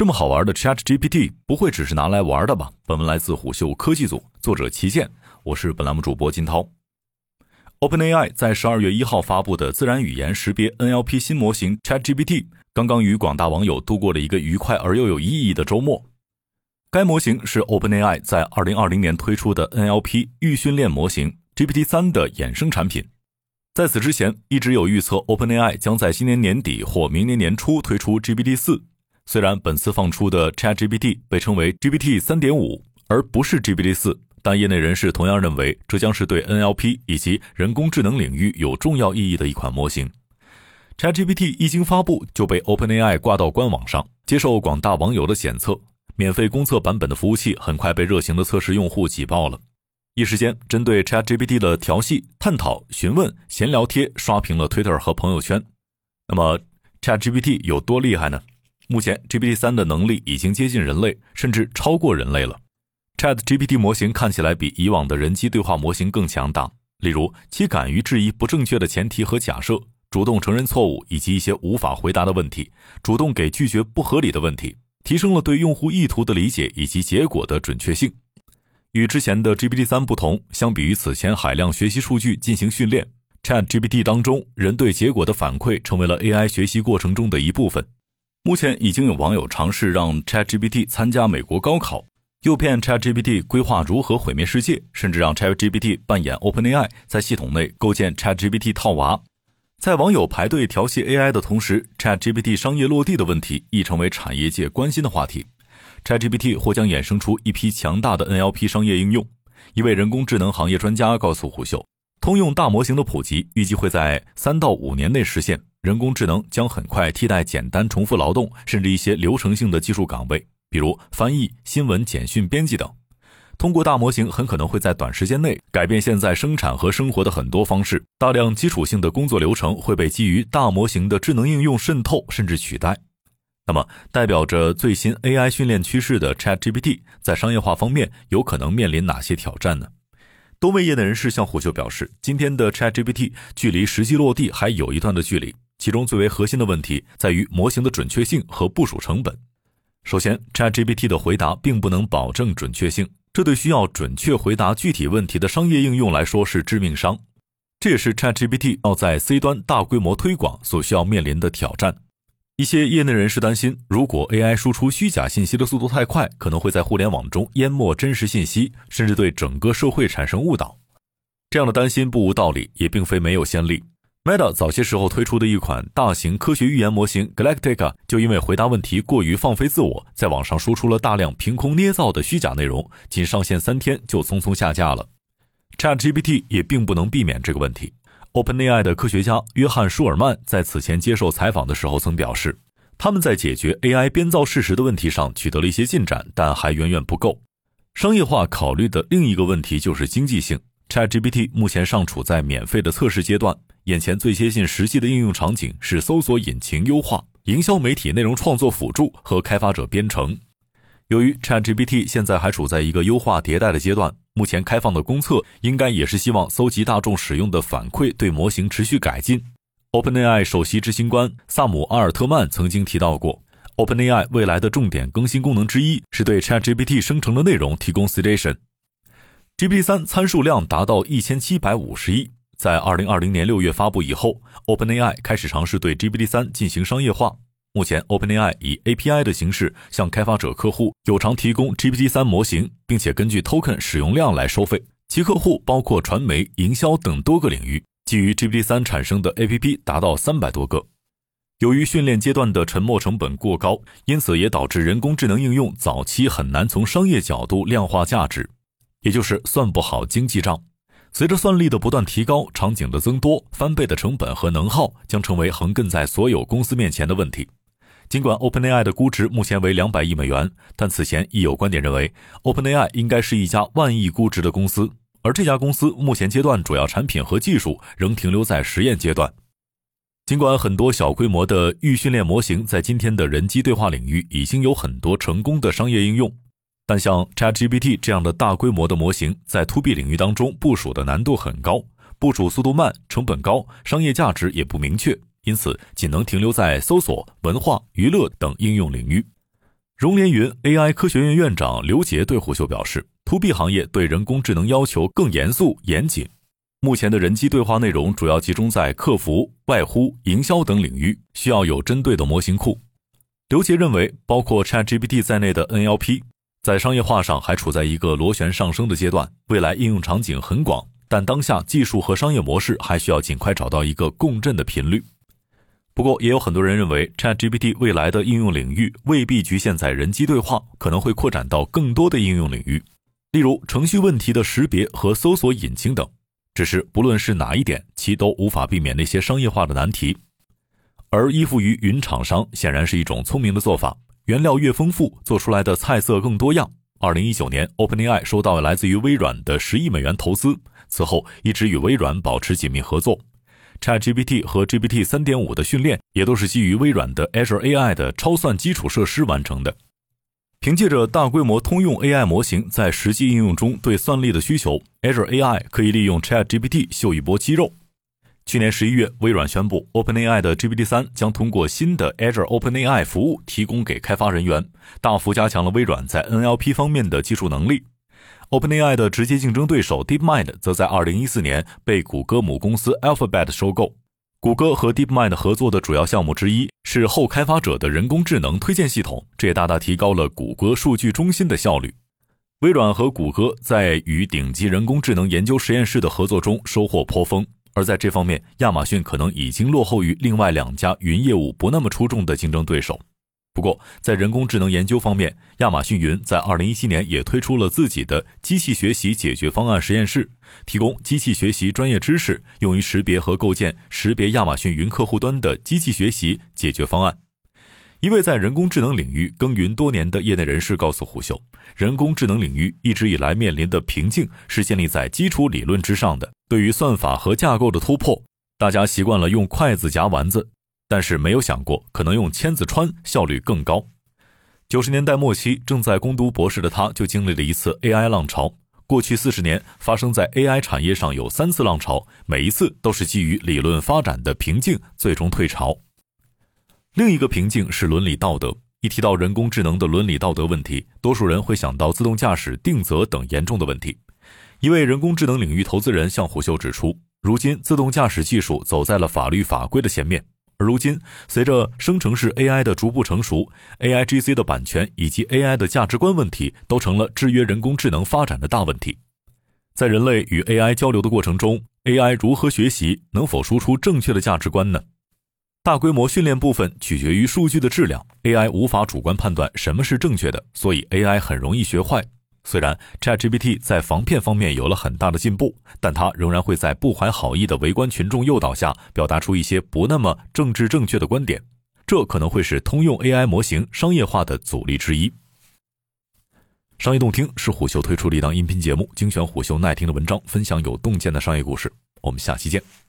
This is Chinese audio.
这么好玩的 Chat GPT 不会只是拿来玩的吧？本文来自虎嗅科技组，作者齐健，我是本栏目主播金涛。OpenAI 在十二月一号发布的自然语言识别 NLP 新模型 Chat GPT，刚刚与广大网友度过了一个愉快而又有意义的周末。该模型是 OpenAI 在二零二零年推出的 NLP 预训练模型 GPT 三的衍生产品。在此之前，一直有预测 OpenAI 将在今年年底或明年年初推出 GPT 四。虽然本次放出的 ChatGPT 被称为 GPT 三点五，而不是 GPT 四，但业内人士同样认为这将是对 NLP 以及人工智能领域有重要意义的一款模型。ChatGPT 一经发布就被 OpenAI 挂到官网上，接受广大网友的检测。免费公测版本的服务器很快被热情的测试用户挤爆了，一时间，针对 ChatGPT 的调戏、探讨、询问、闲聊贴刷屏了 Twitter 和朋友圈。那么，ChatGPT 有多厉害呢？目前，GPT 三的能力已经接近人类，甚至超过人类了。Chat GPT 模型看起来比以往的人机对话模型更强大，例如其敢于质疑不正确的前提和假设，主动承认错误以及一些无法回答的问题，主动给拒绝不合理的问题，提升了对用户意图的理解以及结果的准确性。与之前的 GPT 三不同，相比于此前海量学习数据进行训练，Chat GPT 当中人对结果的反馈成为了 AI 学习过程中的一部分。目前已经有网友尝试让 ChatGPT 参加美国高考，诱骗 ChatGPT 规划如何毁灭世界，甚至让 ChatGPT 扮演 OpenAI 在系统内构建 ChatGPT 套娃。在网友排队调戏 AI 的同时，ChatGPT 商业落地的问题亦成为产业界关心的话题。ChatGPT 或将衍生出一批强大的 NLP 商业应用。一位人工智能行业专家告诉虎嗅，通用大模型的普及预计会在三到五年内实现。人工智能将很快替代简单重复劳动，甚至一些流程性的技术岗位，比如翻译、新闻简讯编辑等。通过大模型，很可能会在短时间内改变现在生产和生活的很多方式。大量基础性的工作流程会被基于大模型的智能应用渗透，甚至取代。那么，代表着最新 AI 训练趋势的 ChatGPT 在商业化方面有可能面临哪些挑战呢？多位业内人士向虎嗅表示，今天的 ChatGPT 距离实际落地还有一段的距离。其中最为核心的问题在于模型的准确性和部署成本。首先，ChatGPT 的回答并不能保证准确性，这对需要准确回答具体问题的商业应用来说是致命伤。这也是 ChatGPT 要在 C 端大规模推广所需要面临的挑战。一些业内人士担心，如果 AI 输出虚假信息的速度太快，可能会在互联网中淹没真实信息，甚至对整个社会产生误导。这样的担心不无道理，也并非没有先例。Meta 早些时候推出的一款大型科学语言模型 Galactica，就因为回答问题过于放飞自我，在网上输出了大量凭空捏造的虚假内容，仅上线三天就匆匆下架了。ChatGPT 也并不能避免这个问题。OpenAI 的科学家约翰舒尔曼在此前接受采访的时候曾表示，他们在解决 AI 编造事实的问题上取得了一些进展，但还远远不够。商业化考虑的另一个问题就是经济性。ChatGPT 目前尚处在免费的测试阶段。眼前最接近实际的应用场景是搜索引擎优化、营销媒体内容创作辅助和开发者编程。由于 ChatGPT 现在还处在一个优化迭代的阶段，目前开放的公测应该也是希望搜集大众使用的反馈，对模型持续改进。OpenAI 首席执行官萨姆阿尔特曼曾经提到过，OpenAI 未来的重点更新功能之一是对 ChatGPT 生成的内容提供 citation。GPT 三参数量达到一千七百五十亿。在二零二零年六月发布以后，OpenAI 开始尝试对 GPT 三进行商业化。目前，OpenAI 以 API 的形式向开发者客户有偿提供 GPT 三模型，并且根据 token 使用量来收费。其客户包括传媒、营销等多个领域，基于 GPT 三产生的 APP 达到三百多个。由于训练阶段的沉没成本过高，因此也导致人工智能应用早期很难从商业角度量化价值，也就是算不好经济账。随着算力的不断提高，场景的增多，翻倍的成本和能耗将成为横亘在所有公司面前的问题。尽管 OpenAI 的估值目前为两百亿美元，但此前亦有观点认为，OpenAI 应该是一家万亿估值的公司。而这家公司目前阶段主要产品和技术仍停留在实验阶段。尽管很多小规模的预训练模型在今天的人机对话领域已经有很多成功的商业应用。但像 ChatGPT 这样的大规模的模型，在 To B 领域当中部署的难度很高，部署速度慢，成本高，商业价值也不明确，因此仅能停留在搜索、文化、娱乐等应用领域。融联云 AI 科学院院长刘杰对虎嗅表示，To B 行业对人工智能要求更严肃严谨。目前的人机对话内容主要集中在客服、外呼、营销等领域，需要有针对的模型库。刘杰认为，包括 ChatGPT 在内的 NLP 在商业化上还处在一个螺旋上升的阶段，未来应用场景很广，但当下技术和商业模式还需要尽快找到一个共振的频率。不过，也有很多人认为，ChatGPT 未来的应用领域未必局限在人机对话，可能会扩展到更多的应用领域，例如程序问题的识别和搜索引擎等。只是不论是哪一点，其都无法避免那些商业化的难题。而依附于云厂商显然是一种聪明的做法，原料越丰富，做出来的菜色更多样。二零一九年，OpenAI 收到来自于微软的十亿美元投资，此后一直与微软保持紧密合作。ChatGPT 和 GPT 三点五的训练也都是基于微软的 Azure AI 的超算基础设施完成的。凭借着大规模通用 AI 模型在实际应用中对算力的需求，Azure AI 可以利用 ChatGPT 秀一波肌肉。去年十一月，微软宣布 OpenAI 的 GPT 三将通过新的 Azure OpenAI 服务提供给开发人员，大幅加强了微软在 NLP 方面的技术能力。OpenAI 的直接竞争对手 DeepMind 则在二零一四年被谷歌母公司 Alphabet 收购。谷歌和 DeepMind 合作的主要项目之一是后开发者的人工智能推荐系统，这也大大提高了谷歌数据中心的效率。微软和谷歌在与顶级人工智能研究实验室的合作中收获颇丰，而在这方面，亚马逊可能已经落后于另外两家云业务不那么出众的竞争对手。不过，在人工智能研究方面，亚马逊云在2017年也推出了自己的机器学习解决方案实验室，提供机器学习专业知识，用于识别和构建识别亚马逊云客户端的机器学习解决方案。一位在人工智能领域耕耘多年的业内人士告诉虎嗅，人工智能领域一直以来面临的瓶颈是建立在基础理论之上的，对于算法和架构的突破，大家习惯了用筷子夹丸子。但是没有想过，可能用签子穿效率更高。九十年代末期，正在攻读博士的他，就经历了一次 AI 浪潮。过去四十年，发生在 AI 产业上有三次浪潮，每一次都是基于理论发展的瓶颈，最终退潮。另一个瓶颈是伦理道德。一提到人工智能的伦理道德问题，多数人会想到自动驾驶、定责等严重的问题。一位人工智能领域投资人向虎嗅指出，如今自动驾驶技术走在了法律法规的前面。而如今，随着生成式 AI 的逐步成熟，AIGC 的版权以及 AI 的价值观问题都成了制约人工智能发展的大问题。在人类与 AI 交流的过程中，AI 如何学习，能否输出正确的价值观呢？大规模训练部分取决于数据的质量，AI 无法主观判断什么是正确的，所以 AI 很容易学坏。虽然 ChatGPT 在防骗方面有了很大的进步，但它仍然会在不怀好意的围观群众诱导下，表达出一些不那么政治正确的观点，这可能会是通用 AI 模型商业化的阻力之一。商业洞听是虎嗅推出的一档音频节目，精选虎嗅耐听的文章，分享有洞见的商业故事。我们下期见。